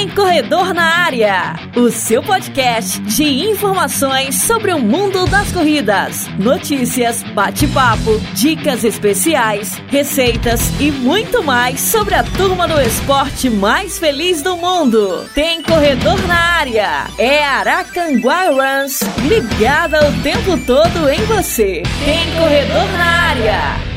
Tem Corredor na Área, o seu podcast de informações sobre o mundo das corridas, notícias, bate-papo, dicas especiais, receitas e muito mais sobre a turma do esporte mais feliz do mundo. Tem Corredor na Área, é Aracanguá Runs, ligada o tempo todo em você. Tem Corredor na Área.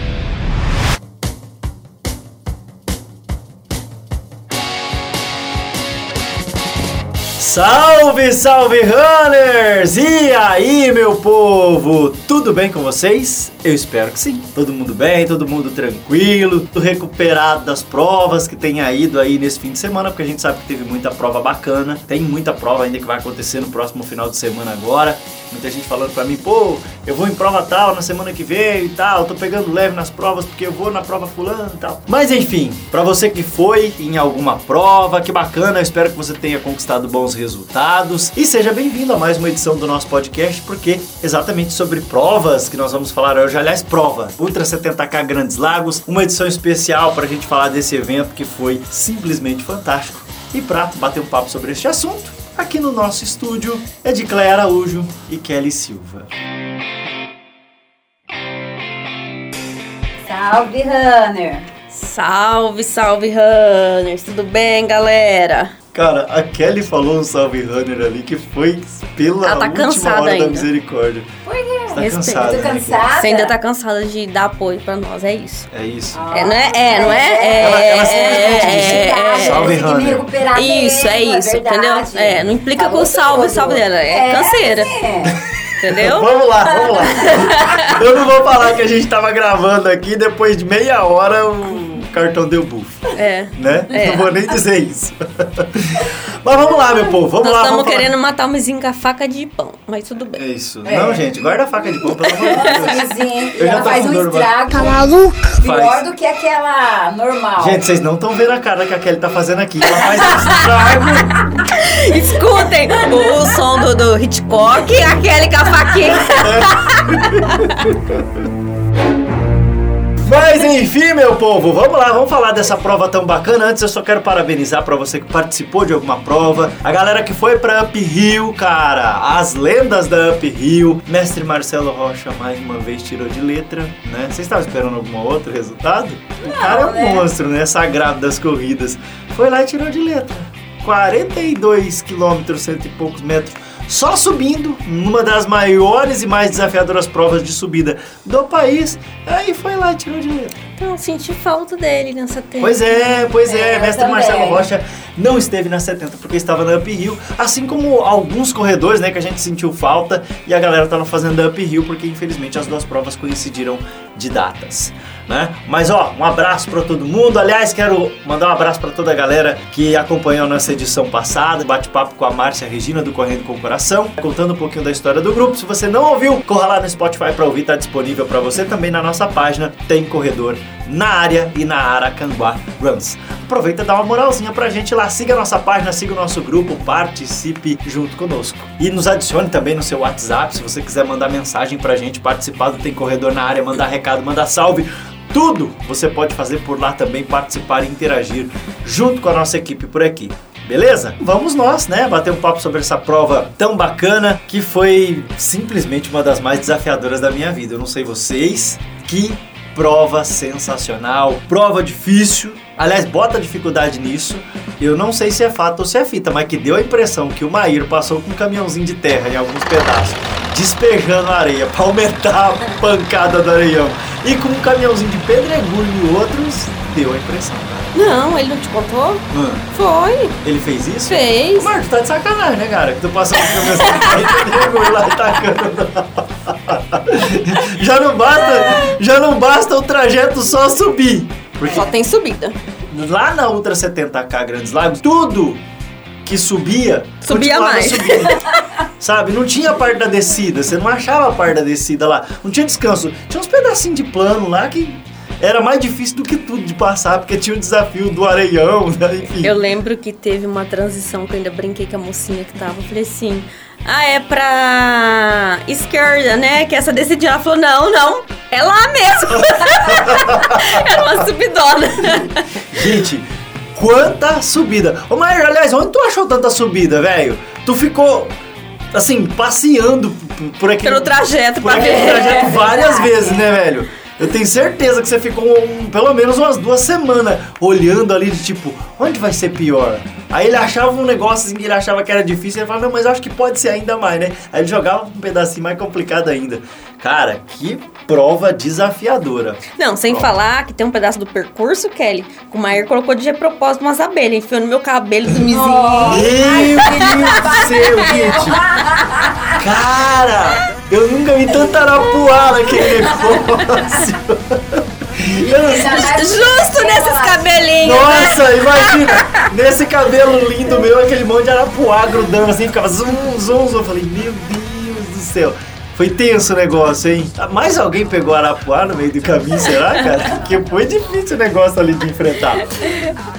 Salve, salve runners! E aí, meu povo? Tudo bem com vocês? Eu espero que sim. Todo mundo bem, todo mundo tranquilo, tudo recuperado das provas que tenha ido aí nesse fim de semana, porque a gente sabe que teve muita prova bacana. Tem muita prova ainda que vai acontecer no próximo final de semana agora. Muita gente falando pra mim, pô, eu vou em prova tal na semana que vem e tal, tô pegando leve nas provas porque eu vou na prova fulano e tal. Mas enfim, para você que foi em alguma prova, que bacana, eu espero que você tenha conquistado bons resultados e seja bem-vindo a mais uma edição do nosso podcast, porque exatamente sobre provas que nós vamos falar hoje, aliás, prova, Ultra 70K Grandes Lagos, uma edição especial para a gente falar desse evento que foi simplesmente fantástico. E para bater um papo sobre este assunto, aqui no nosso estúdio é de Cléia Araújo e Kelly Silva. Salve, Runner! Salve, salve, runners! Tudo bem, galera? Cara, a Kelly falou um salve runner ali que foi pela Ela tá última cansada hora da ainda. misericórdia. Por quê? Você tá Respeito. cansada, Tô né, cansada? Você ainda tá cansada de dar apoio pra nós, é isso. É isso. É, não é? É, não é? É, Ela- ela é, sempre é, diz, é, é, Salve, Tem que me Runner. recuperar Isso, é isso, verdade. entendeu? É, não implica Tá com o salve, todo. salve dela, é canseira. é. Entendeu? Vamos lá, vamos lá. Eu não vou falar que a gente tava gravando aqui, depois de meia hora o cartão deu buff, É. né? É. Não vou nem dizer isso. Mas vamos lá, meu povo, vamos Nós lá. estamos vamos falar. querendo matar o mesinho com a faca de pão, mas tudo É bem. isso. É. Não, gente, guarda a faca de pão, pelo amor de Deus. Sim, Eu já faz um estrago. Tá Pior Faz. do que aquela normal. Gente, vocês não estão vendo a cara que a Kelly tá fazendo aqui. Ela faz um estrago. Escutem o, o som do, do Hitchcock e aquele com a faquinha. Mas enfim, meu povo, vamos lá, vamos falar dessa prova tão bacana. Antes eu só quero parabenizar pra você que participou de alguma prova, a galera que foi pra Up Hill, cara, as lendas da Up Hill. Mestre Marcelo Rocha mais uma vez tirou de letra, né? Vocês estavam esperando algum outro resultado? O cara é um né? monstro, né? Sagrado das corridas. Foi lá e tirou de letra. 42 quilômetros, cento e poucos metros. Só subindo, numa das maiores e mais desafiadoras provas de subida do país. Aí foi lá e tirou letra. Então, senti falta dele nessa tempo. Pois é, pois é, É, mestre. Marcelo Rocha não esteve na 70 porque estava na Up Hill, assim como alguns corredores, né, que a gente sentiu falta e a galera tava fazendo a Up Hill porque infelizmente as duas provas coincidiram de datas, né? Mas ó, um abraço para todo mundo. Aliás, quero mandar um abraço para toda a galera que acompanhou a nossa edição passada, bate-papo com a Márcia Regina do Correndo com o Coração, contando um pouquinho da história do grupo. Se você não ouviu, corra lá no Spotify para ouvir, tá disponível para você também na nossa página. Tem corredor na área e na Aracanguá Runs. Aproveita e dá uma moralzinha pra gente lá, siga a nossa página, siga o nosso grupo, participe junto conosco. E nos adicione também no seu WhatsApp, se você quiser mandar mensagem pra gente, participar do Tem Corredor na área, mandar recado, mandar salve. Tudo você pode fazer por lá também, participar e interagir junto com a nossa equipe por aqui. Beleza? Vamos nós, né? Bater um papo sobre essa prova tão bacana que foi simplesmente uma das mais desafiadoras da minha vida. Eu não sei vocês, que prova sensacional, prova difícil. Aliás, bota dificuldade nisso. Eu não sei se é fato ou se é fita, mas que deu a impressão que o Maír passou com um caminhãozinho de terra em alguns pedaços, despejando areia para aumentar a pancada do areião. E com um caminhãozinho de pedregulho em outros, deu a impressão. Não, ele não te contou? Hum, Foi, ele fez isso? fez. Marcos, tá de sacanagem, né, cara? Que tu passou com caminhãozinho de pedregulho lá e tacando. já não basta, já não basta o trajeto só subir. Porque Só tem subida. lá na Ultra 70K Grandes Lagos, tudo que subia, Subia mais. subindo. Sabe? Não tinha a parte da descida, você não achava a parte da descida lá. Não tinha descanso. Tinha uns pedacinhos de plano lá que era mais difícil do que tudo de passar, porque tinha o desafio do areião, né? enfim. Eu lembro que teve uma transição que eu ainda brinquei com a mocinha que tava. Eu falei assim: ah, é pra esquerda, né? Que essa decidida. Ela falou: não, não, é lá mesmo. Era uma subidona. Gente, quanta subida. Ô, Maíra, aliás, onde tu achou tanta subida, velho? Tu ficou, assim, passeando por aquele... Pelo trajeto por pra aquele ver. trajeto várias vezes, né, velho? Eu tenho certeza que você ficou um- pelo menos umas duas semanas olhando ali de tipo, onde vai ser pior? Aí ele achava um negócio assim que ele achava que era difícil, ele falava, não, mas acho que pode ser ainda mais, né? Aí ele jogava um pedacinho mais complicado ainda. Cara, que prova desafiadora. Não, sem falar que tem um pedaço do percurso, Kelly, que o Maier colocou de propósito umas abelhas, enfiou no meu cabelo do mizinho. Meu Deus do céu, gente! Cara, eu nunca vi tanta arapuá naquele negócio. Eu não sei- Justo nesses cabelinhos. né? Nossa, imagina! Nesse cabelo lindo meu, aquele monte de arapuá grudando assim, ficava zum, zum, zum. Eu falei, meu Deus do céu. Foi tenso o negócio, hein? Mais alguém pegou arapuá no meio do caminho, será, cara? Porque foi difícil o negócio ali de enfrentar.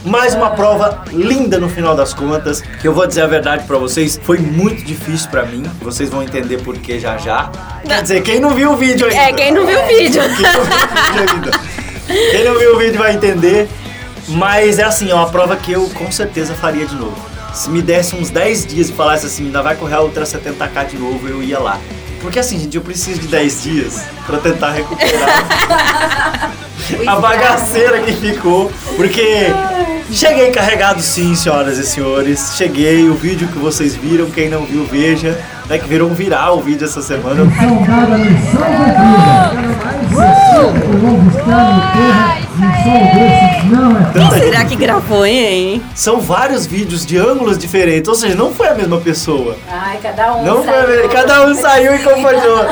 Mais uma prova linda no final das contas. Que eu vou dizer a verdade pra vocês, foi muito difícil pra mim. Vocês vão entender por que já já. Quer dizer, quem não viu o vídeo ainda. É, quem não viu o vídeo. Quem não viu o vídeo ainda. Quem não viu o vídeo vai entender. Mas é assim, é uma prova que eu com certeza faria de novo. Se me desse uns 10 dias e falasse assim, ainda vai correr a Ultra 70k de novo, eu ia lá. Porque assim, gente, eu preciso de 10 dias pra tentar recuperar a bagaceira que ficou. Porque cheguei carregado sim, senhoras e senhores. Cheguei, o vídeo que vocês viram, quem não viu, veja. Né, que virou um viral o vídeo essa semana. Saudada lição da vida. Mais 60 quilômetros cada terra não é Quem será que gravou, hein? São vários vídeos de ângulos diferentes, ou seja, não foi a mesma pessoa. Ai, cada um Não foi a saiu. mesma, cada um saiu e compartilhou.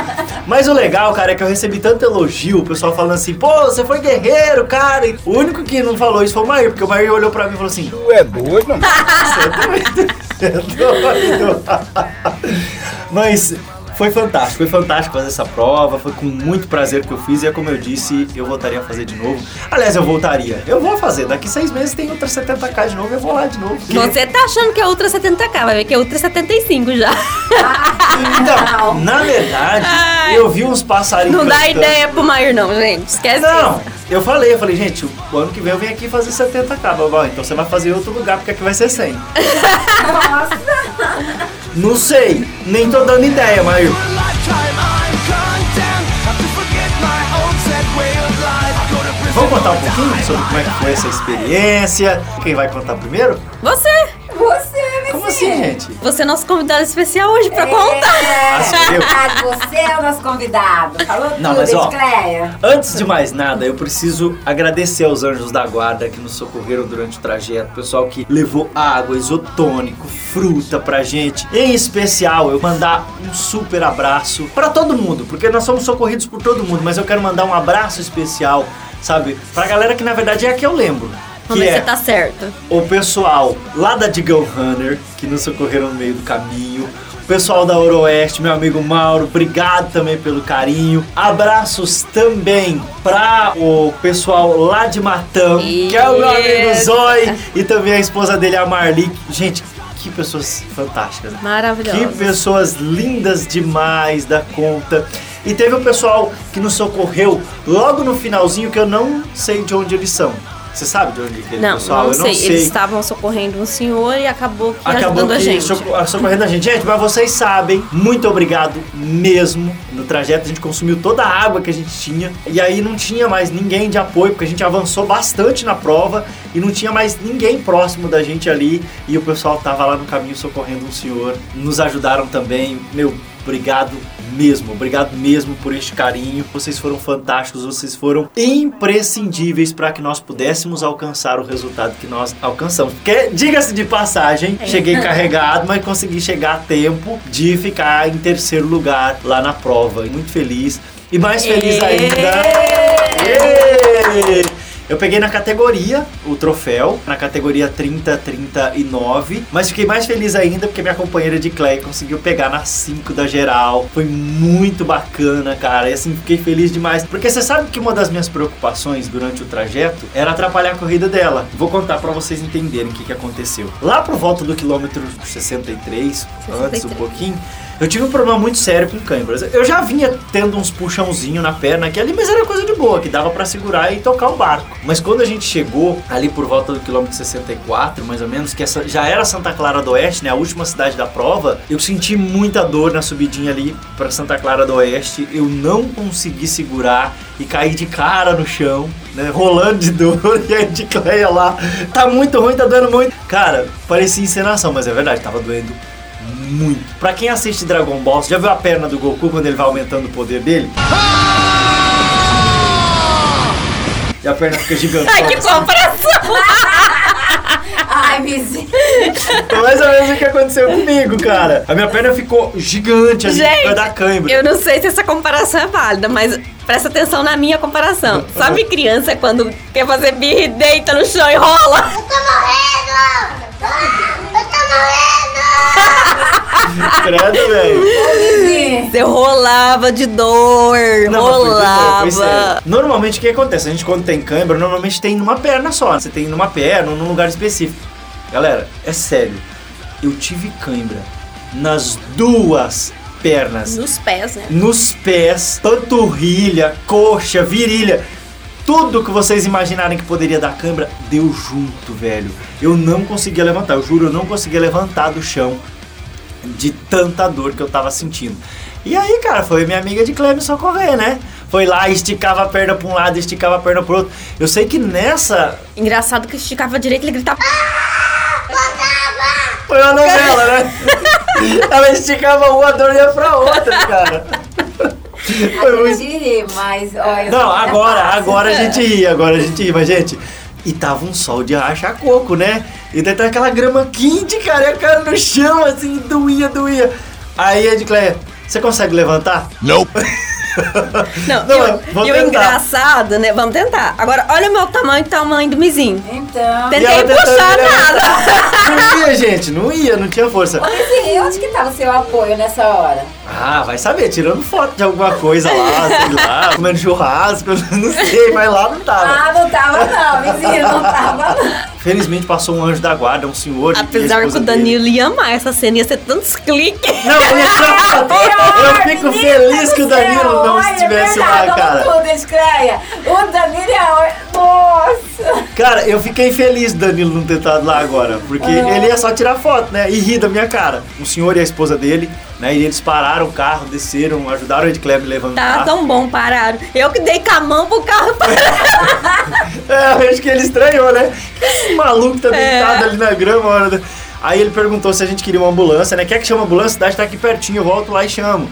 Mas o legal, cara, é que eu recebi tanto elogio, o pessoal falando assim, pô, você foi guerreiro, cara. E o único que não falou isso foi o Mair, porque o Mair olhou pra mim e falou assim, Tu é doido, mano? você é doido. Você é doido. Mas foi fantástico, foi fantástico fazer essa prova, foi com muito prazer que eu fiz e é como eu disse, eu voltaria a fazer de novo. Aliás, eu voltaria, eu vou fazer, daqui seis meses tem outra 70k de novo, eu vou lá de novo. porque- Você tá achando que é Ultra 70k, vai ver que é Ultra 75 já. Então, na verdade, Ai. eu vi uns passarinhos Não dá cantando. ideia pro Maier não, gente. Esquece Não, isso. eu falei, eu falei, gente, o ano que vem eu venho aqui fazer 70k, babá. Então você vai fazer em outro lugar, porque aqui vai ser 100. Não sei, nem tô dando ideia, mas vamos contar um pouquinho sobre como é que foi essa experiência. Quem vai contar primeiro? Você! Você, assim, gente? Você é nosso convidado especial hoje pra contar. É, eu? verdade, você é o nosso convidado. Falou Não, tudo, mas, ó, Cleia. Antes de mais nada, eu preciso agradecer aos anjos da guarda que nos socorreram durante o trajeto, pessoal que levou água, isotônico, fruta pra gente. Em especial, eu mandar um super abraço pra todo mundo, porque nós somos socorridos por todo mundo, mas eu quero mandar um abraço especial, sabe, pra galera que na verdade é a que eu lembro. Vamos Que ver é se tá certo. o pessoal lá da Digão Runner, que nos socorreram no meio do caminho. O pessoal da Oroeste, meu amigo Mauro, obrigado também pelo carinho. Abraços também pra o pessoal lá de Matão, que é o meu amigo. Zói, e também a esposa dele, a Marli. Gente, que pessoas fantásticas. Maravilhoso. Que pessoas lindas demais da conta. E teve o pessoal que nos socorreu logo no finalzinho, que eu não sei de onde eles são. Você sabe de onde aquele Não, pessoal? não eu sei. não sei. Eles estavam socorrendo um senhor e acabou que Acabou ajudando a que gente. soco- socorrendo a gente. Gente, mas vocês sabem, muito obrigado mesmo. No trajeto a gente consumiu toda a água que a gente tinha. E aí não tinha mais ninguém de apoio, porque a gente avançou bastante na prova e não tinha mais ninguém próximo da gente ali. E o pessoal tava lá no caminho socorrendo um senhor. Nos ajudaram também. Meu, obrigado mesmo, obrigado mesmo por este carinho. Vocês foram fantásticos, vocês foram imprescindíveis para que nós pudéssemos alcançar o resultado que nós alcançamos. Porque, diga-se de passagem, cheguei carregado, mas consegui chegar a tempo de ficar em terceiro lugar lá na prova. Muito feliz. E mais feliz ainda. Eu peguei na categoria o troféu, na categoria 30, 39, mas fiquei mais feliz ainda porque minha companheira de Clay conseguiu pegar na 5 da geral. Foi muito bacana, cara. E assim, fiquei feliz demais. Porque você sabe que uma das minhas preocupações durante o trajeto era atrapalhar a corrida dela. Vou contar pra vocês entenderem o que, que aconteceu. Lá por volta do quilômetro 63, antes um 63. pouquinho, Eu tive um problema muito sério com câimbras. Eu já vinha tendo uns puxãozinho na perna aqui ali, mas era coisa de boa, que dava pra segurar e tocar o barco. Mas quando a gente chegou ali por volta do quilômetro 64, mais ou menos, que essa já era Santa Clara do Oeste, né, a última cidade da prova, eu senti muita dor na subidinha ali pra Santa Clara do Oeste. Eu não consegui segurar e caí de cara no chão, né, rolando de dor e a Edicleia lá, tá muito ruim, tá doendo muito. Cara, parecia encenação, mas é verdade, tava doendo muito. Pra quem assiste Dragon Ball, você já viu a perna do Goku quando ele vai aumentando o poder dele? E a perna fica gigante. Ai, que comparação! Ai, vizinho. Foi mais ou menos o que aconteceu comigo, cara. A minha perna ficou gigante ali, Gente, vai dar cãibra. Eu não sei se essa comparação é válida, mas presta atenção na minha comparação. Sabe criança quando quer fazer birra e deita no chão e rola? Credo, velho. Você rolava de dor, Não, foi rolava. foi. Normalmente o que acontece? A gente quando tem cãibra, normalmente tem numa perna só. Você tem numa perna ou num lugar específico. Galera, é sério. Eu tive cãibra nas duas pernas. Nos pés, né? nos pés, panturrilha, coxa, virilha. Tudo que vocês imaginarem que poderia dar cãibra, deu junto, velho. Eu não conseguia levantar, eu juro, eu não conseguia levantar do chão de tanta dor que eu tava sentindo. E aí, cara, foi minha amiga de Cleme socorrer, né? Foi lá, esticava a perna pra um lado, esticava a perna pro outro. Eu sei que nessa Engraçado que esticava direito, ele gritava. foi uma novela, né? Ela esticava uma, a dor ia pra outra, cara. Foi muito de rir, mas olha. Não, agora, fácil. agora a gente ri, agora a gente ri, mas gente. E tava um sol de rachar coco, né? E daí tá aquela grama quente, cara, e a cara no chão, assim, doía, doía. Aí a Edcleia, você consegue levantar? Nope. Não, Não, e o- vamos e o tentar. engraçado, né? Vamos tentar. Agora, olha o meu tamanho e o tamanho do mizinho. Então. Tentei puxar nada. Não ia, gente, não ia, não tinha força. Ô, vizinho, onde que tava o seu apoio nessa hora? Ah, vai saber, tirando foto de alguma coisa lá, sei lá, comendo churrasco, não sei, mas lá não tava. Ah, não tava não, vizinho, não tava não. Felizmente passou um anjo da guarda, um senhor. Apesar que o dele. Danilo ia amar essa cena, ia ser tantos cliques. Não, eu, tirar foto. eu fico feliz que o céu, Danilo não olha, estivesse é lá, cara. Tudo, Escreia. O Danilo é... Nossa. Cara, eu fiquei feliz do Danilo não ter estado lá agora, porque Ah. ele ia só tirar foto, né? E rir da minha cara. O senhor e a esposa dele, né? E eles pararam o carro, desceram, ajudaram o Ed Kleber a Tá levantar. tão bom, pararam. Eu que dei com a mão pro carro parar. É, eu acho que ele estranhou, né? Que Esse maluco tá É. deitado ali na grama. hora da- Aí ele perguntou se a gente queria uma ambulância, né? Quer que chama a ambulância? Cidade tá aqui pertinho, eu volto lá e chamo.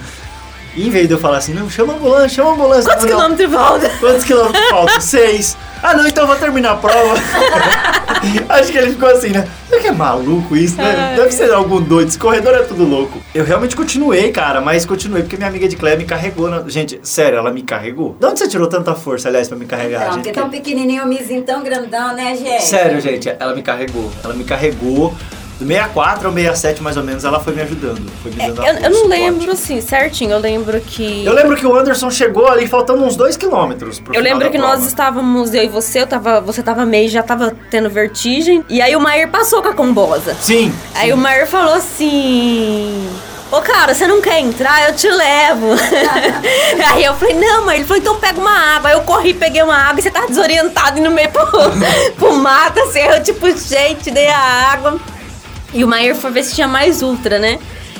E em vez de eu falar assim, não, chama a ambulância, chama a ambulância. Quantos Não, não. quilômetros volta? Quantos quilômetros faltam? Seis. Ah, não, então eu vou terminar a prova. Acho que ele ficou assim, né? Será que é maluco isso, né? Deve ser algum doido. Esse corredor é tudo louco. Eu realmente continuei, cara, mas continuei porque minha amiga de Clé me carregou. Na... Gente, sério, ela me carregou. De onde você tirou tanta força, aliás, pra me carregar? Então, gente? porque tão pequenininho, o mizinho tão grandão, né, gente? Sério, gente, ela me carregou. Ela me carregou. Do 64 ao 67, mais ou menos, ela foi me ajudando. Foi me dando Eu, apoio, eu não lembro assim, certinho. Eu lembro que. Eu lembro que o Anderson chegou ali faltando uns 2 quilômetros. Eu lembro que nós prova. estávamos, eu e você, eu tava, você tava meio, já tava tendo vertigem. E aí o Maier passou com a combosa. Sim. Aí o Maier falou assim. Ô cara, você não quer entrar? Eu te levo. aí eu falei, não, mas ele falou, então pega uma água. Aí eu corri, peguei uma água e você tava desorientado e no meio pro, pro mato, assim. Eu, tipo, gente, dei a água. E o Maier foi ver se tinha mais ultra, né?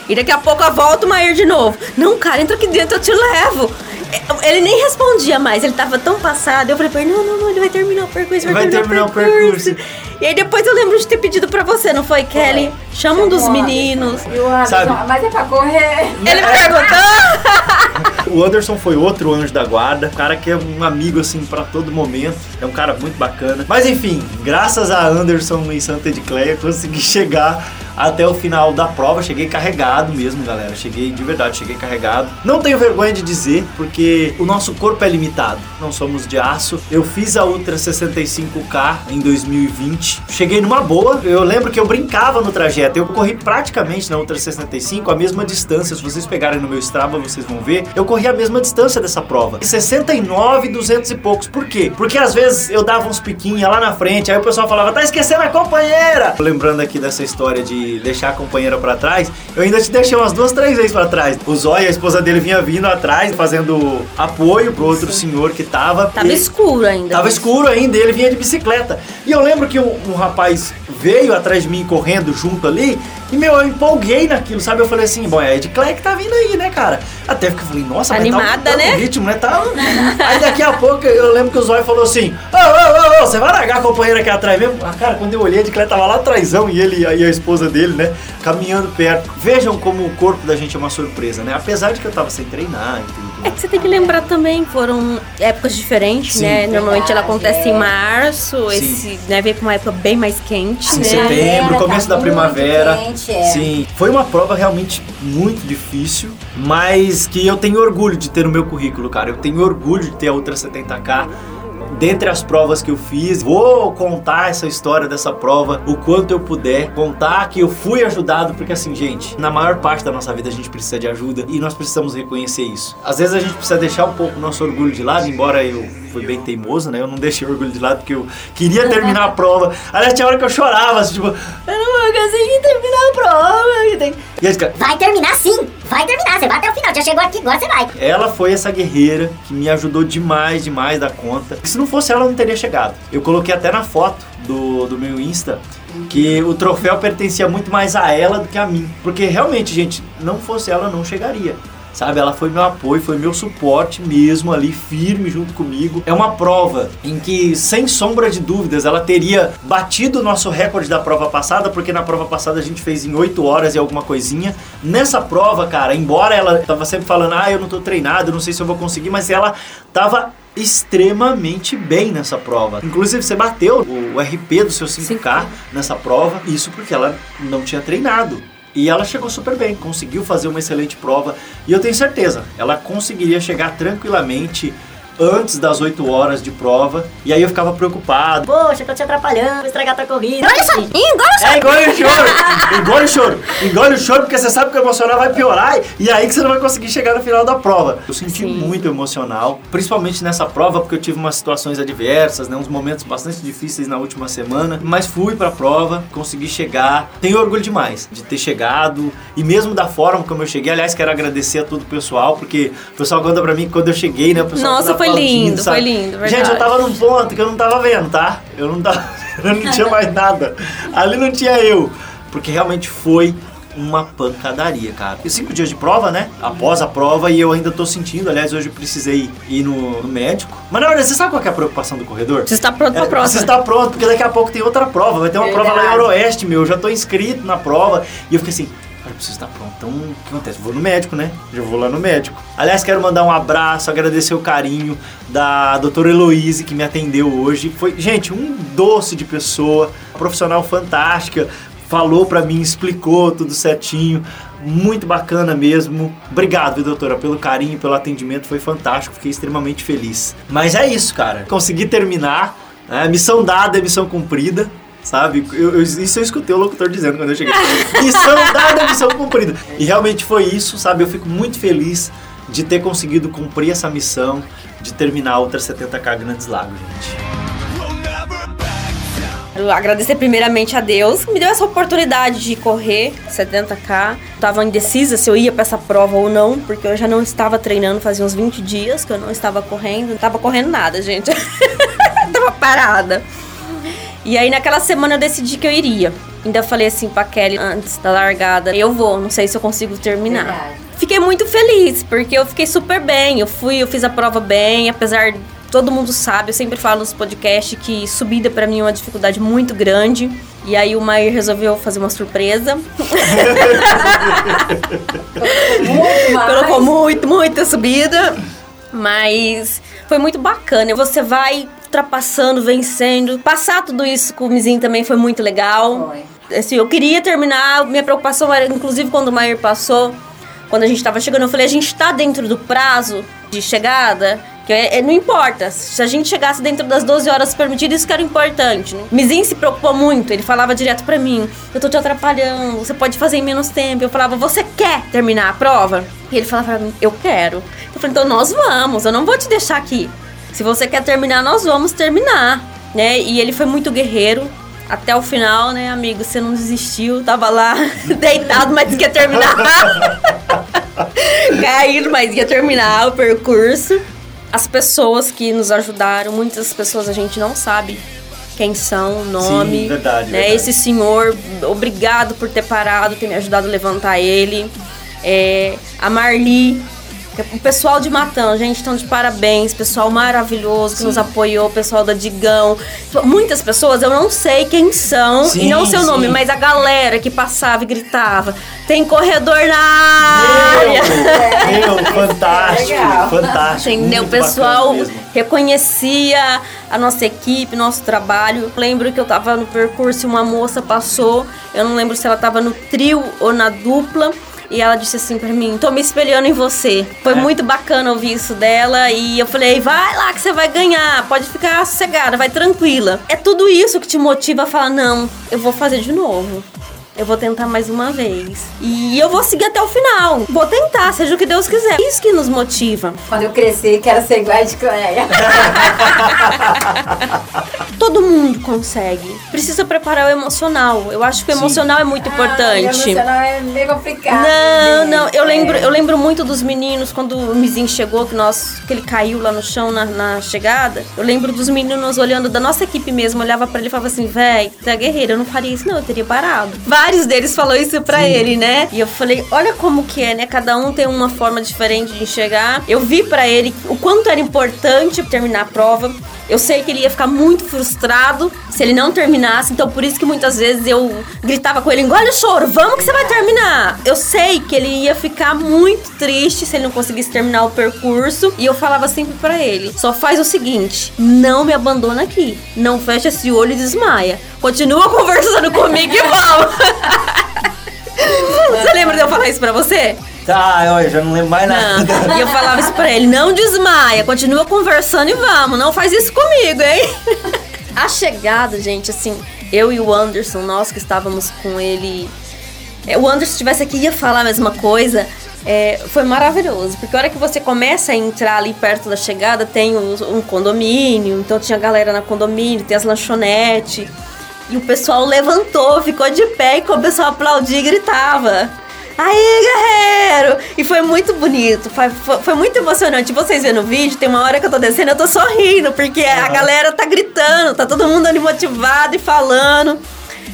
E daqui a pouco eu volto o Maier de novo. Não, cara, entra aqui dentro, eu te levo. Ele nem respondia mais, ele tava tão passado. Eu falei pra ele, não, não, não, ele vai terminar o percurso, vai, Vai terminar o percurso. E aí depois eu lembro de ter pedido pra você, não foi, Kelly? Chama um dos meninos. E o Anderson, Sabe? mas é pra correr. Ele perguntou. O Anderson foi outro anjo da guarda, um cara que é um amigo assim pra todo momento, é um cara muito bacana. Mas enfim, graças a Anderson e Santa Edcleia, consegui chegar até o final da prova. Cheguei carregado mesmo, galera. Cheguei de verdade, cheguei carregado. Não tenho vergonha de dizer, porque o nosso corpo é limitado. Não somos de aço. Eu fiz a Ultra 65K em 2020. Cheguei numa boa. Eu lembro que eu brincava no trajeto. Eu corri praticamente na Ultra 65 a mesma distância. Se vocês pegarem no meu Strava, vocês vão ver. Eu corri a mesma distância dessa prova. 69, 200 e poucos. Por quê? Porque às vezes eu dava uns piquinhos lá na frente, aí o pessoal falava, tá esquecendo a companheira. Lembrando aqui dessa história de de deixar a companheira pra trás, eu ainda te deixei umas duas, três vezes pra trás. O Zóia, a esposa dele, vinha vindo atrás, fazendo apoio pro outro senhor que tava. Tava E- escuro ainda. Tava escuro ainda, ele vinha de bicicleta. E eu lembro que um, um rapaz veio atrás de mim correndo junto ali. E meu, eu empolguei naquilo, sabe? Eu falei assim, bom, é Ed que tá vindo aí, né, cara? Até que eu falei, nossa, mas Animada, tá, tá né? ritmo, né? Tá... aí daqui a pouco eu lembro que o Zóio falou assim: Ô, ô, ô, ô, você vai largar a companheira aqui atrás mesmo? Ah, cara, quando eu olhei, Ed Clay tava lá atrásão e ele e a esposa dele, né? Caminhando perto. Vejam como o corpo da gente é uma surpresa, né? Apesar de que eu tava sem treinar e tudo. É que você tem que lembrar também, foram épocas diferentes, Sim. né? Normalmente ela Verdade, acontece em é. março, Sim. esse, né, veio com uma época bem mais quente, Sim, né? setembro, Primavera, começo tá da primavera. quente, é. Sim, foi uma prova realmente muito difícil, mas que eu tenho orgulho de ter no meu currículo, cara. Eu tenho orgulho de ter a Ultra 70K. Dentre as provas que eu fiz, vou contar essa história dessa prova o quanto eu puder, contar que eu fui ajudado, porque assim, gente, na maior parte da nossa vida a gente precisa de ajuda e nós precisamos reconhecer isso. Às vezes a gente precisa deixar um pouco o nosso orgulho de lado, embora eu fui bem teimoso, né? Eu não deixei o orgulho de lado porque eu queria terminar a prova. Aliás, tinha hora que eu chorava, assim, tipo, eu não vou conseguir terminar a prova. E aí, cara, Vai terminar sim! Vai terminar, você vai até o final, já chegou aqui, agora você vai. Ela foi essa guerreira que me ajudou demais, demais da conta. Se não fosse ela, eu não teria chegado. Eu coloquei até na foto do, do meu Insta que o troféu pertencia muito mais a ela do que a mim. Porque realmente, gente, não fosse ela, eu não chegaria. Sabe, ela foi meu apoio, foi meu suporte mesmo ali, firme junto comigo. É uma prova em que, sem sombra de dúvidas, ela teria batido o nosso recorde da prova passada, porque na prova passada a gente fez em 8 horas e alguma coisinha. Nessa prova, cara, embora ela tava sempre falando, ah, eu não tô treinado, eu não sei se eu vou conseguir, mas ela tava extremamente bem nessa prova. Inclusive, você bateu o RP do seu 5K nessa prova, isso porque ela não tinha treinado. E ela chegou super bem, conseguiu fazer uma excelente prova. E eu tenho certeza, ela conseguiria chegar tranquilamente antes das 8 horas de prova. E aí eu ficava preocupado. Poxa, tô te atrapalhando, vou estragar tua corrida. Olha só, engole só. É, engole o choro, engole o choro, engole o choro, porque você sabe que o emocional vai piorar e aí que você não vai conseguir chegar no final da prova. Eu senti Sim. muito emocional, principalmente nessa prova, porque eu tive umas situações adversas, né, uns momentos bastante difíceis na última semana, mas fui pra prova, consegui chegar. Tenho orgulho demais de ter chegado e mesmo da forma como eu cheguei. Aliás, quero agradecer a todo o pessoal, porque o pessoal conta pra mim que quando eu cheguei, né, o pessoal Nossa, foi lindo, sabe? foi lindo, verdade. Gente, eu tava num ponto que eu não tava vendo, tá? Eu não tava, eu não tinha mais nada. Ali não tinha eu, porque realmente foi uma pancadaria, cara. E cinco dias de prova, né? Após a prova, e eu ainda tô sentindo. Aliás, hoje eu precisei ir no, no médico. Mas na verdade, você sabe qual é a preocupação do corredor? Você está pronto pra É, prova. Você está pronto, porque daqui a pouco tem outra prova. Vai ter uma prova lá em Verdade. Oroeste, meu. Eu já tô inscrito na prova. E eu fiquei assim, cara, preciso estar pronto. Então, o que acontece? Vou no médico, né? Já vou lá no médico. Aliás, quero mandar um abraço, agradecer o carinho da doutora Heloise, que me atendeu hoje. Foi, gente, um doce de pessoa, profissional fantástica. Falou pra mim, explicou tudo certinho. Muito bacana mesmo. Obrigado, doutora, pelo carinho, pelo atendimento. Foi fantástico. Fiquei extremamente feliz. Mas é isso, cara. Consegui terminar. né? missão dada é missão cumprida. Sabe? Eu- eu- isso eu escutei o locutor dizendo quando eu cheguei. Missão dada missão cumprida. E realmente foi isso, sabe? Eu fico muito feliz de ter conseguido cumprir essa missão de terminar a Ultra 70K Grandes Lagos, gente. Agradecer primeiramente a Deus que me deu essa oportunidade de correr 70k. Tava indecisa se eu ia pra essa prova ou não, porque eu já não estava treinando fazia uns 20 dias que eu não estava correndo. Não tava correndo nada, gente. tava parada. E aí naquela semana eu decidi que eu iria. Ainda falei assim pra Kelly antes da largada, eu vou, não sei se eu consigo terminar. Verdade. Fiquei muito feliz, porque eu fiquei super bem. Eu fui, eu fiz a prova bem, apesar todo mundo sabe, eu sempre falo nos podcasts que subida pra mim é uma dificuldade muito grande. E aí o Mair resolveu fazer uma surpresa. Muito. Colocou muito, muita subida. Mas foi muito bacana. Você vai ultrapassando, vencendo. Passar tudo isso com o Mizinho também foi muito legal. Foi. Assim, eu queria terminar, minha preocupação era, inclusive, quando o Maier passou, quando a gente tava chegando, eu falei, a gente tá dentro do prazo de chegada? Que é- é- não importa, se a gente chegasse dentro das 12 horas permitidas, isso que era importante. Né? Mizinho se preocupou muito, ele falava direto pra mim, eu tô te atrapalhando, você pode fazer em menos tempo. Eu falava, você quer terminar a prova? E ele falava pra mim, eu quero. Eu falei, então nós vamos, eu não vou te deixar aqui. Se você quer terminar, nós vamos terminar, né? E ele foi muito guerreiro, Até o final, né, amigo? Você não desistiu, tava lá deitado, mas ia terminar. Caído, mas ia terminar o percurso. As pessoas que nos ajudaram, muitas pessoas a gente não sabe quem são, o nome. Sim, verdade, né? verdade. Esse senhor, obrigado por ter parado, ter me ajudado a levantar ele. É, a Marli, o pessoal de Matão, gente, estão de parabéns, pessoal maravilhoso que nos apoiou, o pessoal da Digão. Muitas pessoas eu não sei quem são Sim, e não sei o nome, sim. mas a galera que passava e gritava: tem corredor na área! Meu, meu, fantástico, Legal. fantástico. Entendeu? O pessoal reconhecia a nossa equipe, nosso trabalho. Lembro que eu tava no percurso e uma moça passou. Eu não lembro se ela tava no trio ou na dupla. E ela disse assim pra mim: tô me espelhando em você. Foi É. muito bacana ouvir isso dela. E eu falei: vai lá que você vai ganhar. Pode ficar sossegada, vai tranquila. É tudo isso que te motiva a falar: não, eu vou fazer de novo. Eu vou tentar mais uma vez. E eu vou seguir até o final. Vou tentar, seja o que Deus quiser. É Isso que nos motiva. Quando eu crescer, quero ser igual a de Cleia. Todo mundo consegue. Precisa preparar o emocional. Eu acho que o Sim. emocional é muito Ah, importante. emocional é meio complicado. Não, gente. não, eu É. lembro, eu lembro muito dos meninos quando o Mizinho chegou, que nós, que ele caiu lá no chão na, na chegada. Eu lembro dos meninos olhando da nossa equipe mesmo, olhava pra ele e falava assim, véi, tu é guerreiro, eu não faria isso não, eu teria parado. Vários deles falou isso pra ele, né? E eu falei, olha como que é, né? Cada um tem uma forma diferente de enxergar. Eu vi pra ele o quanto era importante terminar a prova. Eu sei que ele ia ficar muito frustrado se ele não terminasse, então por isso que muitas vezes eu gritava com ele: engole o choro, vamos que você vai terminar. Eu sei que ele ia ficar muito triste se ele não conseguisse terminar o percurso, e eu falava sempre pra ele: só faz o seguinte, não me abandona aqui, não fecha esse olho e desmaia. Continua conversando comigo e vamos. Você lembra de eu falar isso pra você? Tá, olha, já não lembro mais nada. Não. E eu falava isso pra ele: não desmaia, continua conversando e vamos, não faz isso comigo, hein? A chegada, gente, assim, eu e o Anderson, nós que estávamos com ele. é, O Anderson estivesse aqui ia falar a mesma coisa. é, foi maravilhoso, porque a hora que você começa a entrar ali perto da chegada, tem os- um condomínio, então tinha galera na condomínio, tem as lanchonetes. E o pessoal levantou, ficou de pé e começou a aplaudir e gritava. Aí, guerreiro! E foi muito bonito, foi, foi, foi muito emocionante. Vocês vendo o vídeo, tem uma hora que eu tô descendo, eu tô sorrindo, porque a Aham. galera tá gritando, tá todo mundo ali motivado e falando.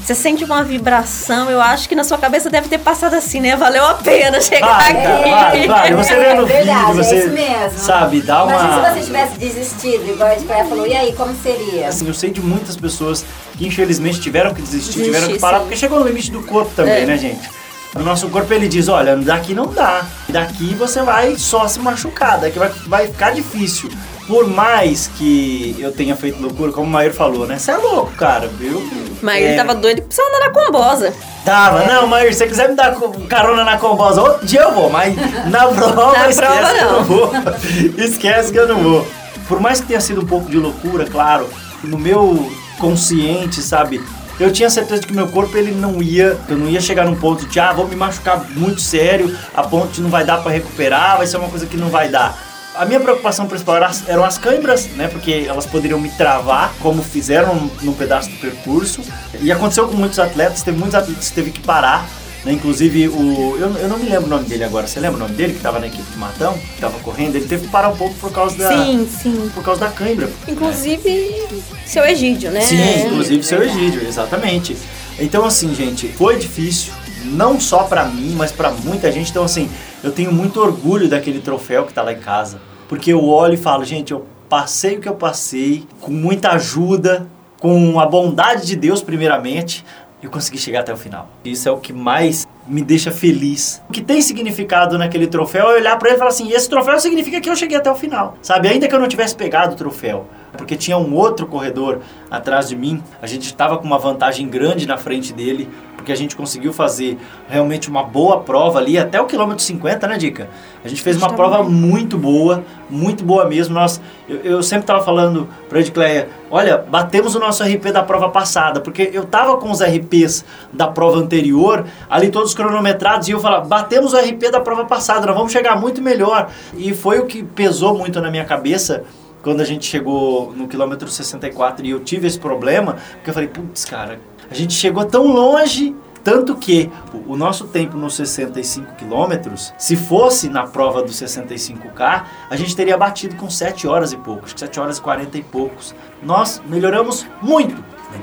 Você sente uma vibração, eu acho que na sua cabeça deve ter passado assim, né? Valeu a pena chegar Vale, aqui. vale, vale. Você É, vídeo, é você isso mesmo. sabe, dá uma... Imagina se você tivesse desistido, igual a Cleia falou, e aí, como seria? Assim, eu sei de muitas pessoas que infelizmente tiveram que desistir, Desistir, tiveram que parar, sim. porque chegou no limite do corpo também, É. né, gente? O nosso corpo ele diz, olha, daqui não dá. Daqui você vai só se machucar, daqui vai, vai ficar difícil. Por mais que eu tenha feito loucura, como o Maíro falou, né? Você é louco, cara, viu? Mas ele É, tava doido que precisava andar na combosa. Tava, não, Maíro, se você quiser me dar carona na combosa, outro dia eu vou, mas na prova, Na esquece prova, que eu não vou. esquece que eu não vou. Por mais que tenha sido um pouco de loucura, claro, no meu consciente, sabe? Eu tinha certeza de que meu corpo ele não ia, eu não ia chegar num ponto de ah, vou me machucar muito sério, a ponto de não vai dar pra recuperar, vai ser uma coisa que não vai dar. A minha preocupação principal eram as câimbras, né? Porque elas poderiam me travar, como fizeram num pedaço do percurso. E aconteceu com muitos atletas, teve muitos atletas que teve que parar. Né? Inclusive o. Eu, eu não me lembro o nome dele agora. Você lembra o nome dele que estava na equipe de Matão? Que tava correndo? Ele teve que parar um pouco por causa da. Sim, sim. Por causa da cãibra. Inclusive, seu Egídio, né? Sim, inclusive seu Egídio, exatamente. Então assim, gente, foi difícil, não só pra mim, mas pra muita gente. Então assim, eu tenho muito orgulho daquele troféu que tá lá em casa, porque eu olho e falo, gente, eu passei o que eu passei com muita ajuda, com a bondade de Deus primeiramente, eu consegui chegar até o final. Isso é o que mais me deixa feliz. O que tem significado naquele troféu é olhar pra ele e falar assim: esse troféu significa que eu cheguei até o final. Sabe? Ainda que eu não tivesse pegado o troféu, porque tinha um outro corredor atrás de mim, a gente estava com uma vantagem grande na frente dele, porque a gente conseguiu fazer realmente uma boa prova ali, até o quilômetro 50, né, Dica? A gente fez uma prova muito boa, muito boa mesmo. Nós, eu, eu sempre estava falando pra Edcleia, olha, batemos o nosso RP da prova passada, porque eu tava com os RPs da prova anterior, ali todos cronometrados, e eu falava, batemos o RP da prova passada, nós vamos chegar muito melhor. E foi o que pesou muito na minha cabeça, quando a gente chegou no quilômetro 64 e eu tive esse problema, porque eu falei, putz, cara, a gente chegou tão longe. Tanto que o- nosso tempo nos 65 quilômetros, se fosse na prova do 65K, a gente teria batido com 7 horas e poucos, 7 horas e 40 e poucos. Nós melhoramos muito.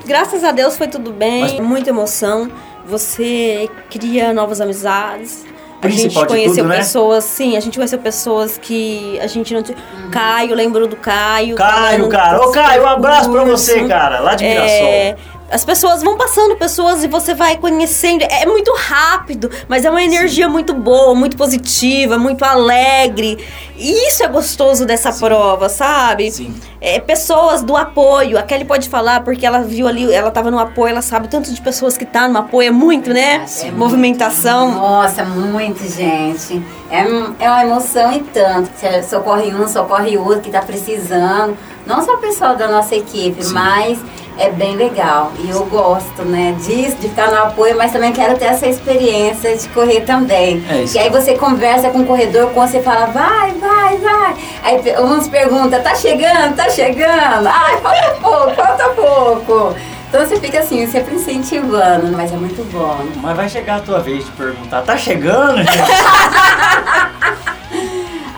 Graças a Deus foi tudo bem, Mas- muita emoção. Você cria novas amizades. A Principal gente de conheceu tudo, né? pessoas, sim, a gente conheceu pessoas que a gente não tinha. Caio, lembro do Caio. Caio, cara. Ô, Caio, um abraço pra você, cara, lá de Mirassol. É, as pessoas vão passando pessoas e você vai conhecendo. É muito rápido, mas é uma energia muito boa, muito positiva, muito alegre. E isso é gostoso dessa prova, sabe? Sim. É, pessoas do apoio. A Kelly pode falar porque ela viu ali, ela tava no apoio, ela sabe o tanto de pessoas que tá no apoio, é muito, né? É muito. Movimentação. Nossa, muito, gente. É, é uma emoção e tanto. Socorre um, socorre outro que tá precisando. Não só o pessoal da nossa equipe, mas é bem legal. E eu gosto, né, disso, de ficar no apoio, mas também quero ter essa experiência de correr também. É isso. E aí você conversa com o corredor, quando você fala, vai, vai, vai. Aí uns perguntam, tá chegando, tá chegando? Ai, falta pouco, falta pouco. Então você fica assim, sempre incentivando, mas é muito bom. Mas vai chegar a tua vez de perguntar, tá chegando, gente?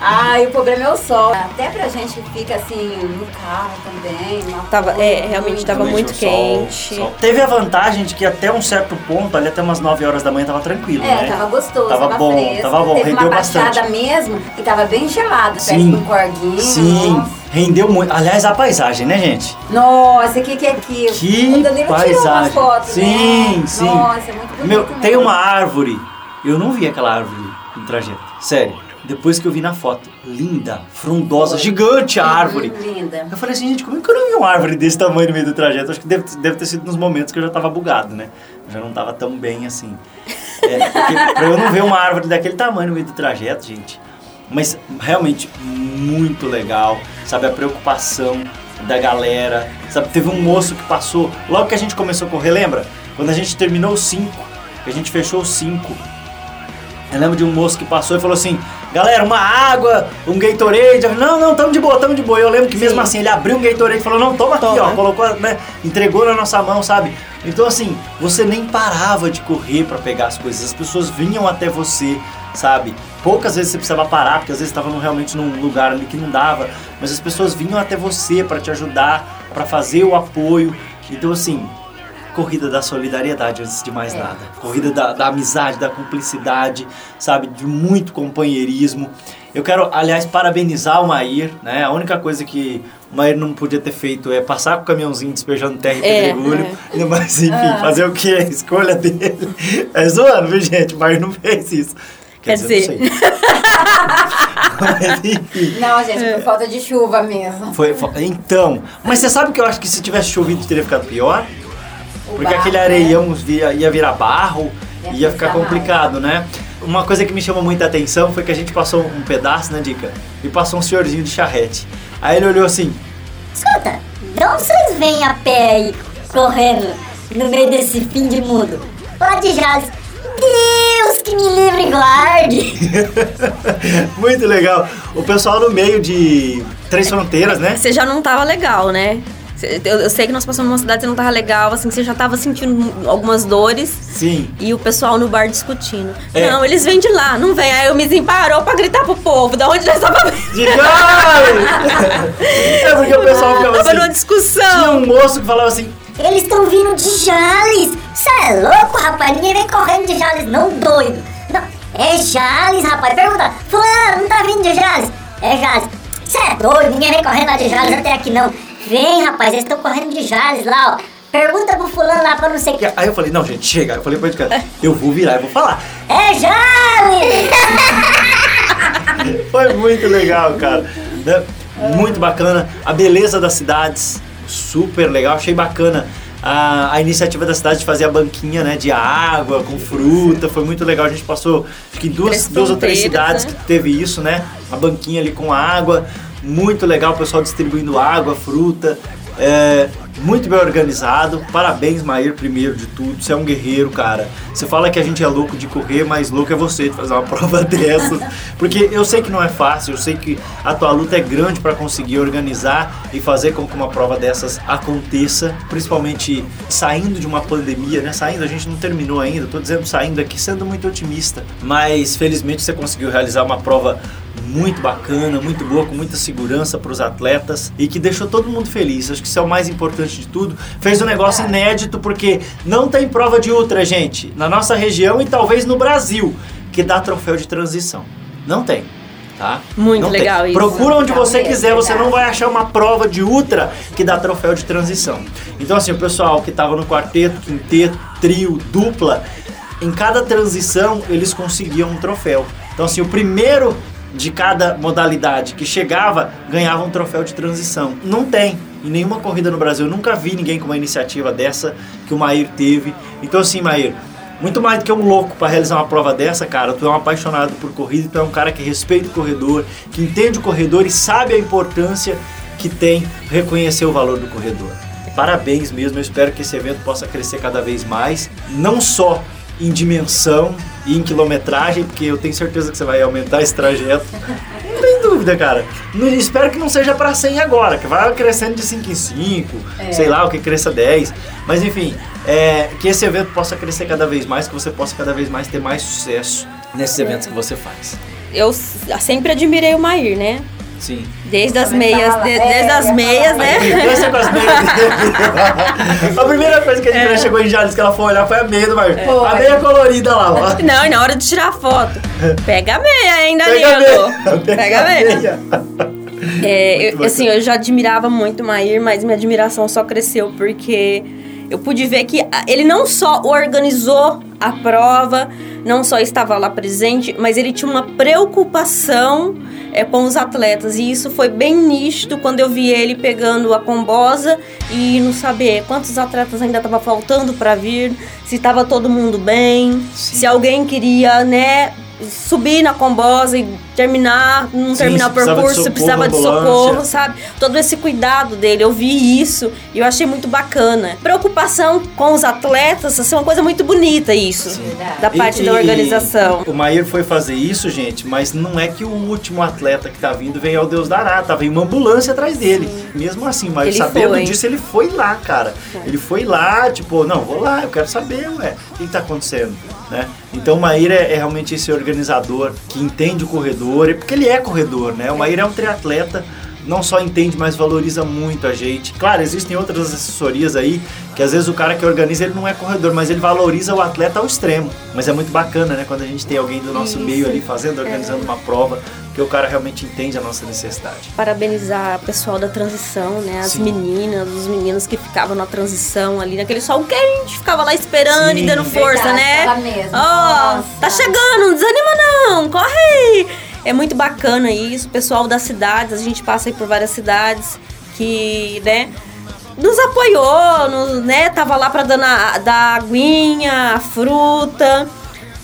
Ah, e o problema é o sol. Até pra gente que fica assim no carro também. Tava- é, realmente tava Realmente, muito sol- quente. sol- Teve a vantagem de que até um certo ponto, ali até umas 9 horas da manhã, tava tranquilo, É, né? tava gostoso, Tava tava, bom, fresco. tava bom, Teve rendeu uma baixada bastante. mesmo que tava bem gelado, perto Sim. do corguinho. Sim, Nossa. rendeu muito. Aliás, a paisagem, né, gente? Nossa, o que, que é aquilo? Que o Danilo tirou paisagem. fotos, Sim, né? sim. Nossa, é muito bonito Meu, mesmo. tem uma árvore. Eu não vi aquela árvore no trajeto. Sério. Depois que eu vi na foto. Linda, frondosa, gigante a árvore. Linda. Eu falei assim, gente, como é que eu não vi uma árvore desse tamanho no meio do trajeto? Acho que deve, deve ter sido nos momentos que eu já tava bugado, né? Eu já não tava tão bem assim. É, porque pra eu não ver uma árvore daquele tamanho no meio do trajeto, gente. Mas realmente muito legal, sabe? A preocupação da galera, sabe? Teve um moço que passou, logo que a gente começou a correr, lembra? Quando a gente terminou os 5, que a gente fechou os 5, eu lembro de um moço que passou e falou assim: Galera, uma água, um Gatorade. Eu não, não, tamo de boa, tamo de boa. Eu lembro que mesmo assim ele abriu um Gatorade e falou: Não, toma aqui, Toma. ó. Colocou, né? Entregou na nossa mão, sabe? Então, assim, você nem parava de correr pra pegar as coisas. As pessoas vinham até você, sabe? Poucas vezes você precisava parar, porque às vezes estava realmente num lugar ali que não dava. Mas as pessoas vinham até você pra te ajudar, pra fazer o apoio. Então, assim, corrida da solidariedade antes de mais nada. Corrida da, da amizade, da cumplicidade, sabe? De muito companheirismo. Eu quero, aliás, parabenizar o Maír, né? A única coisa que o Maír não podia ter feito é passar com o caminhãozinho despejando terra e É, pedregulho. Mas, enfim, fazer o que? A escolha dele. É zoando, viu, gente? O Maír não fez isso. Quer dizer- não sei. Mas, enfim. Não, gente, por falta de chuva mesmo. Foi, foi- então, mas você sabe que eu acho que se tivesse chovido teria ficado pior? O Porque barro, aquele né? areião via, ia virar barro, Ia ia ficar complicado, né? Uma coisa que me chamou muita atenção foi que a gente passou um pedaço, né, Dica? E passou um senhorzinho de charrete. Aí ele olhou assim, Escuta, de onde vocês vêm a pé aí, correndo no meio desse fim de mundo? Lá de Jales. Deus que me livre e guarde! muito legal. O pessoal no meio de Três Fronteiras, né? Você já não tava legal, né? Eu, eu sei que nós passamos numa cidade que você não tava legal, assim, você já tava sentindo algumas dores. Sim. E o pessoal no bar discutindo. É. Não, eles vêm de lá, não vem. Aí o Mizinho parou pra gritar pro povo, da onde nós tava De Jales! é porque o pessoal ficava Tava numa assim. Tinha discussão. um moço que falava assim, Eles estão vindo de Jales! Cê é louco, rapaz? Ninguém vem correndo de Jales, não, doido! Não, é Jales, rapaz! Pergunta, fulano, não tá vindo de Jales? É Jales. Cê é doido? Ninguém vem correndo lá de Jales até aqui, não! Vem, rapaz, eles estão correndo de Jales lá, ó! Pergunta pro fulano lá pra não sei o que. Aí eu falei, não, gente, chega. Aí eu falei pra ele, cara, eu vou virar e vou falar. É Jales! Foi muito legal, cara. Né? Muito bacana. A beleza das cidades, super legal. Achei bacana a, a iniciativa da cidade de fazer a banquinha né, de água, com fruta. Foi muito legal. A gente passou, acho que em duas, duas ou três cidades né? que teve isso, né? A banquinha ali com água. Muito legal o pessoal distribuindo água, fruta. É, muito bem organizado. Parabéns, Maír, primeiro de tudo. Você é um guerreiro, cara. Você fala que a gente é louco de correr, mas louco é você de fazer uma prova dessas. Porque eu sei que não é fácil, eu sei que a tua luta é grande para conseguir organizar e fazer com que uma prova dessas aconteça, principalmente saindo de uma pandemia, né? Saindo, a gente não terminou ainda, tô dizendo saindo aqui sendo muito otimista, mas felizmente você conseguiu realizar uma prova muito bacana, muito boa, com muita segurança para os atletas e que deixou todo mundo feliz. Acho que isso é o mais importante de tudo. Fez um negócio inédito porque não tem prova de ultra, gente, na nossa região e talvez no Brasil, que dá troféu de transição. Não tem. Tá? Muito Não tem. legal isso. Procura onde Legal você mesmo, quiser, você não vai achar uma prova de ultra que dá troféu de transição. Então, assim, o pessoal que estava no quarteto, quinteto, trio, dupla, em cada transição eles conseguiam um troféu. Então, assim, o primeiro de cada modalidade que chegava ganhava um troféu de transição. Não tem em nenhuma corrida no Brasil. Eu nunca vi ninguém com uma iniciativa dessa que o Maír teve. Então, assim, Maír, muito mais do que um louco para realizar uma prova dessa, cara. Tu é um apaixonado por corrida, tu é um cara que respeita o corredor, que entende o corredor e sabe a importância que tem reconhecer o valor do corredor. Parabéns mesmo, eu espero que esse evento possa crescer cada vez mais, não só em dimensão e em quilometragem, porque eu tenho certeza que você vai aumentar esse trajeto. Não tem dúvida, cara. Não- espero que não seja para 100 agora, que vai crescendo de 5 em 5, sei lá, o que cresça 10. Mas enfim, é, que esse evento possa crescer cada vez mais, que você possa cada vez mais ter mais sucesso nesses eventos que você faz. Eu sempre admirei o Maír, né? Sim. Desde as meias, de- É, desde as ia meias, né? É com as meias. a primeira coisa que a gente chegou em Jales que ela foi olhar foi a meia do Maio. Foi. A meia colorida lá, ó. Não, e na hora de tirar foto, pega a meia ainda, Pega a lindo. meia. Pega a meia. É, Muito eu, assim, eu já admirava muito o Maír, mas minha admiração só cresceu porque eu pude ver que a- ele não só organizou a prova, não só estava lá presente, mas ele tinha uma preocupação é, com os atletas. E isso foi bem nítido quando eu vi ele pegando a combosa e não saber quantos atletas ainda estava faltando para vir, se estava todo mundo bem, Sim. se alguém queria, né, subir na combosa e terminar, não Sim, terminar o precisava de percurso, socorro, precisava de ambulância. socorro, sabe? Todo esse cuidado dele, eu vi isso e eu achei muito bacana. Preocupação com os atletas, assim, uma coisa muito bonita isso, Sim. Da parte E- da e- organização. O Maier foi fazer isso, gente, mas não é que o último atleta que tá vindo vem ao Deus dará, tá vem uma ambulância atrás dele. Mesmo assim, mas Ele sabendo foi. disso, ele foi lá, cara. Ele foi lá, tipo, não, vou lá, eu quero saber, ué, o que, que tá acontecendo, né? Então o Maíra é, é realmente esse organizador que entende o corredor, e- porque ele é corredor, né? O Maíra é um triatleta, não só entende, mas valoriza muito a gente. Claro, existem outras assessorias aí, que às vezes o cara que organiza, ele não é corredor, mas ele valoriza o atleta ao extremo. Mas é muito bacana, né? Quando a gente tem alguém do nosso Isso. meio ali fazendo, organizando uma prova, que o cara realmente entende a nossa necessidade. Parabenizar o pessoal da transição, né? As Sim. meninas, os meninos que ficavam na transição ali, naquele sol quente, ficava lá esperando Sim. e dando força, Verdade, né? ela mesma. Ó, Nossa. tá chegando, não desanima não, corre aí. É muito bacana isso, o pessoal das cidades, a gente passa por várias cidades que, né, nos apoiou, nos, né, tava lá pra dar, dar aguinha, fruta.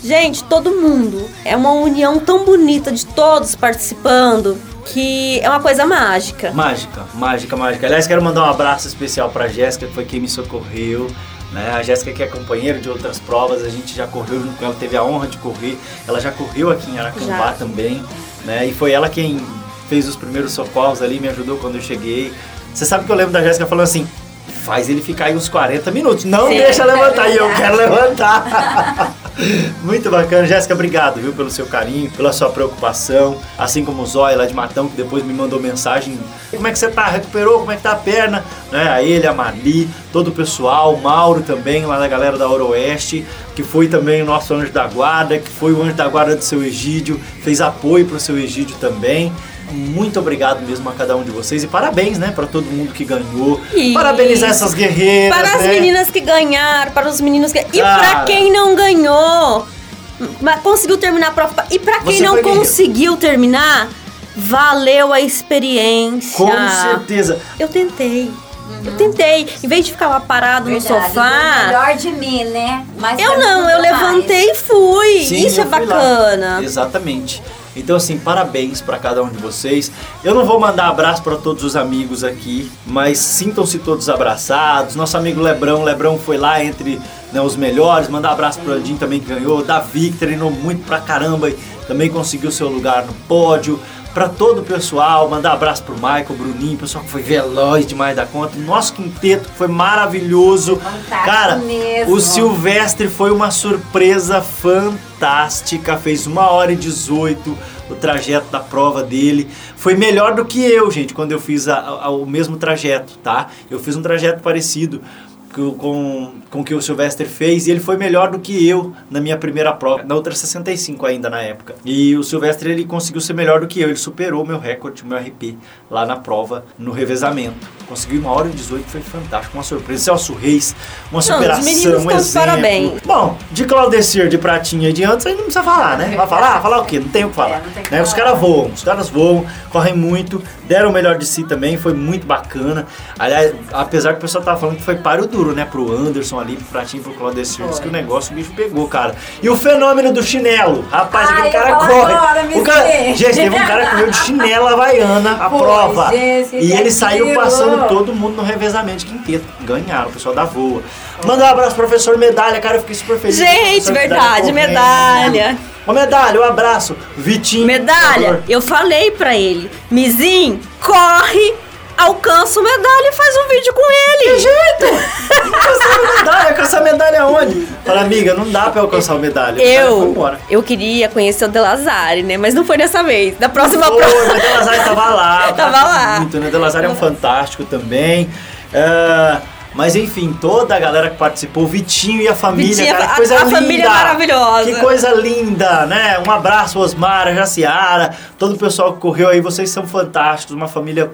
Gente, todo mundo. É uma união tão bonita de todos participando que é uma coisa mágica. Mágica, mágica, mágica. Aliás, quero mandar um abraço especial pra Jéssica, que foi quem me socorreu. Né? A Jéssica que é companheira de outras provas, a gente já correu junto com ela, teve a honra de correr. Ela já correu aqui em Aracambá Já. também, né? E foi ela quem fez os primeiros socorros ali, me ajudou quando eu cheguei. Você sabe que eu lembro da Jéssica falando assim: faz ele ficar aí uns 40 minutos, não Sim. deixa levantar, e eu quero levantar. Muito bacana, Jéssica, obrigado, viu, pelo seu carinho, pela sua preocupação, assim como o Zóia lá de Matão, que depois me mandou mensagem, como é que você tá, recuperou, como é que tá a perna, né, a ele, a Marli, todo o pessoal, o Mauro também, lá da galera da Oroeste, que foi também o nosso anjo da guarda, que foi o anjo da guarda do seu Egídio, fez apoio pro seu Egídio também, muito obrigado mesmo a cada um de vocês e parabéns, né, para todo mundo que ganhou, Isso. parabenizar essas guerreiras, Para as né? meninas que ganharam, para os meninos que. E para quem não ganhou, mas conseguiu terminar a prova. E para quem Você não guerreiro. conseguiu terminar, valeu a experiência. Com certeza. Eu tentei. Eu tentei. Em vez de ficar lá parado no Verdade, sofá. deu melhor de mim, né? Mas Eu não, eu mais. levantei e fui. Sim, Isso é fui lá. bacana. Exatamente. Então assim, parabéns para cada um de vocês. Eu não vou mandar abraço para todos os amigos aqui, mas sintam-se todos abraçados. Nosso amigo Lebrão, Lebrão foi lá entre né, os melhores. Mandar abraço pro Andinho também que ganhou, Davi que treinou muito pra caramba e também conseguiu seu lugar no pódio. Pra todo o pessoal, mandar abraço pro Michael, Bruninho, pessoal que foi veloz demais da conta. Nosso quinteto foi maravilhoso. Fantástico Cara, mesmo. o Silvestre foi uma surpresa fantástica. Fez uma hora e 18 o trajeto da prova dele. Foi melhor do que eu, gente, quando eu fiz a- a- o mesmo trajeto, tá? Eu fiz um trajeto parecido com, com, com o que o Sylvester fez e ele foi melhor do que eu na minha primeira prova, na outra 65 ainda na época. E o Sylvester ele conseguiu ser melhor do que eu, ele superou o meu recorde, o meu RP lá na prova, no revezamento. Conseguiu uma hora e 18, foi fantástico, uma surpresa. Celso Reis, uma os superação, meninos um exemplo. parabéns. Bom, de Claudecir, de Pratinha e de antes, aí não precisa falar, né? Vai falar? Falar o quê? Não tem o que falar. É, não tem o que Né? Os falar. caras voam, os caras voam, correm muito, deram o melhor de si também, foi muito bacana. Aliás, apesar que o pessoal tava falando que foi páreo duro, né? Pro Anderson ali, pro Pratinho e pro Claudecir. Diz que o negócio o bicho pegou, cara. E o fenômeno do chinelo. Rapaz, Ai, aquele cara corre. agora, o cara... sei. Gente, teve um cara que correu de chinela havaiana a prova. gente, e ele saiu passando todo mundo no revezamento de quinteto. Ganharam, o pessoal da voa. Manda um abraço, professor Medalha, cara, eu fiquei super feliz. Gente, verdade, medalha. Ô, medalha, um abraço. Vitinho. Medalha, eu falei pra ele, Mizinho, corre, alcança o medalha e faz um vídeo com ele. Que jeito? Alcançar a medalha, alcançar a medalha onde? Fala, amiga, não dá pra alcançar a medalha. A medalha foi Eu, eu queria conhecer o Delazare, né? Mas não foi dessa vez. Da próxima Pô, prova. mas Delazar tava lá. Tava lá. Muito, né? Delazar é um fantástico também. Ah, mas enfim, toda a galera que participou, o Vitinho e a família, Vitinho, cara, que a- coisa a linda. família maravilhosa. Que coisa linda, né? Um abraço, Osmar, Jaciara, todo o pessoal que correu aí, vocês são fantásticos, uma família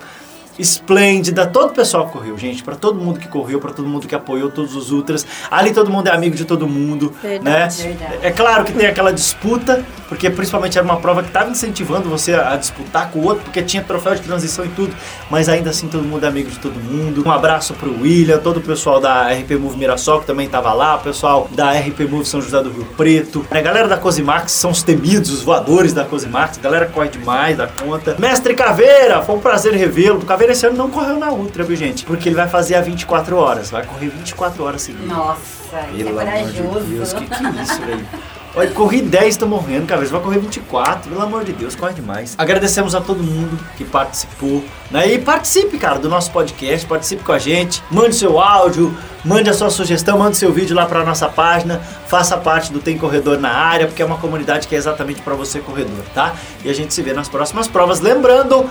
esplêndida, todo o pessoal que correu, gente, pra todo mundo que correu, pra todo mundo que apoiou, todos os ultras. Ali todo mundo é amigo de todo mundo, Verdade, né? verdade. É claro que tem aquela disputa, porque principalmente era uma prova que estava incentivando você a, disputar com o outro, porque tinha troféu de transição e tudo, mas ainda assim todo mundo é amigo de todo mundo. Um abraço pro William, todo o pessoal da RP Move Mirassol que também estava lá, o pessoal da RP Move São José do Rio Preto. A galera da Cosimax são os temidos, os voadores da Cosimax, a galera corre demais da conta. Mestre Caveira, foi um prazer revê-lo. O Esse ano não correu na Ultra, viu gente? Porque ele vai fazer a 24 horas, vai correr 24 horas seguidas. Nossa, isso é Pelo amor de corajoso. Deus, que que é isso, velho? Olha, corri 10, tô morrendo, cara. Você vai correr 24, pelo amor de Deus, corre demais. Agradecemos a todo mundo que participou. Né? E participe, cara, do nosso podcast, participe com a gente. Mande seu áudio, mande a sua sugestão, mande seu vídeo lá pra nossa página. Faça parte do Tem Corredor na área, porque é uma comunidade que é exatamente pra você, corredor, tá? E a gente se vê nas próximas provas. Lembrando,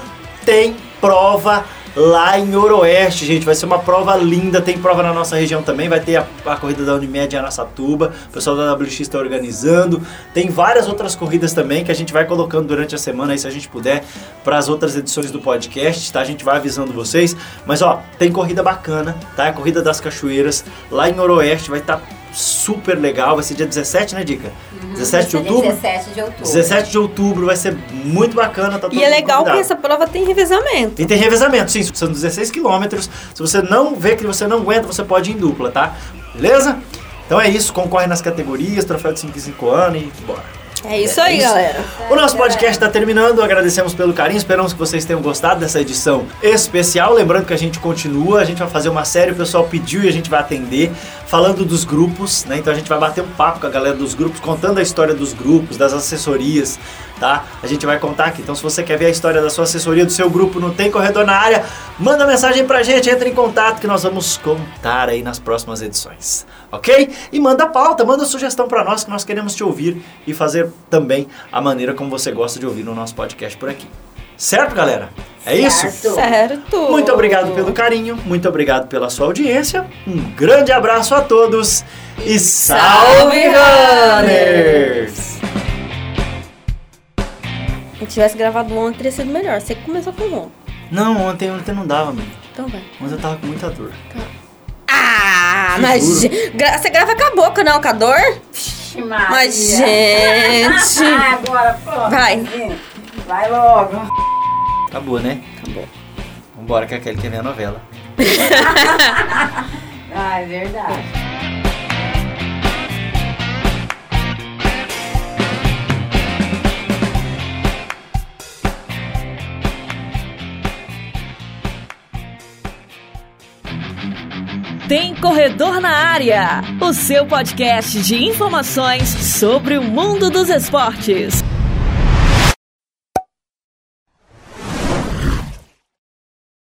tem prova lá em Oroeste, gente. Vai ser uma prova linda. Tem prova na nossa região também. Vai ter a, a corrida da Unimed em Araçatuba. O pessoal da WX está organizando. Tem várias outras corridas também que a gente vai colocando durante a semana aí, se a gente puder, para as outras edições do podcast, tá? A gente vai avisando vocês. Mas ó, tem corrida bacana, tá? A corrida das cachoeiras lá em Oroeste. Vai estar super legal. Vai ser dia 17, né, Dica? 17 de outubro? 17 de outubro. 17 de outubro vai ser muito bacana. Tá todo E é legal que convidado. essa prova tem revezamento. E tem revezamento, sim, são 16 quilômetros. Se você não vê que você não aguenta, você pode ir em dupla, tá? Beleza? Então é isso, concorre nas categorias, troféu de 5 em 5 anos e bora. É isso aí, isso. galera. O nosso podcast está terminando, agradecemos pelo carinho, esperamos que vocês tenham gostado dessa edição especial. Lembrando que a gente continua, a gente vai fazer uma série, o pessoal pediu e a gente vai atender, falando dos grupos, né? Então a gente vai bater um papo com a galera dos grupos, contando a história dos grupos, das assessorias, tá? A gente vai contar aqui. Então se você quer ver a história da sua assessoria, do seu grupo, não tem corredor na área, manda mensagem pra gente, entra em contato que nós vamos contar aí nas próximas edições, ok? E manda pauta, manda sugestão pra nós que nós queremos te ouvir e fazer também a maneira como você gosta de ouvir no nosso podcast por aqui. Certo, galera? É isso? Certo. Certo. Muito obrigado pelo carinho, muito obrigado pela sua audiência. Um grande abraço a todos e salve runners! Se eu tivesse gravado ontem, teria sido melhor. Você que começou com ontem. Não, ontem, ontem não dava, amigo. Então vai. Ontem eu tava com muita dor. Ah, Te mas gra- você grava com a boca, não, com a dor? Vixe, Maria. Mas, gente. Ah, Agora, pô. Vai. Vai logo. Acabou, né? Acabou. Vambora que a Kelly quer ver a novela. Ah, é verdade. Tem Corredor na Área, o seu podcast de informações sobre o mundo dos esportes.